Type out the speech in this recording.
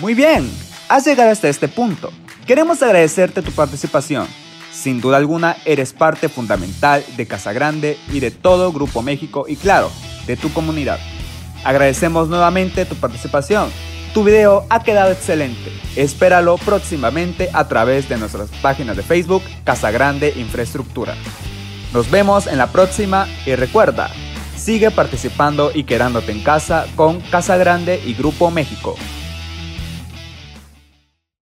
Muy bien, has llegado hasta este punto. Queremos agradecerte tu participación. Sin duda alguna, eres parte fundamental de Casa Grande y de todo Grupo México y claro, de tu comunidad. Agradecemos nuevamente tu participación. Tu video ha quedado excelente. Espéralo próximamente a través de nuestras páginas de Facebook Casa Grande Infraestructura. Nos vemos en la próxima y recuerda, sigue participando y quedándote en casa con Casa Grande y Grupo México.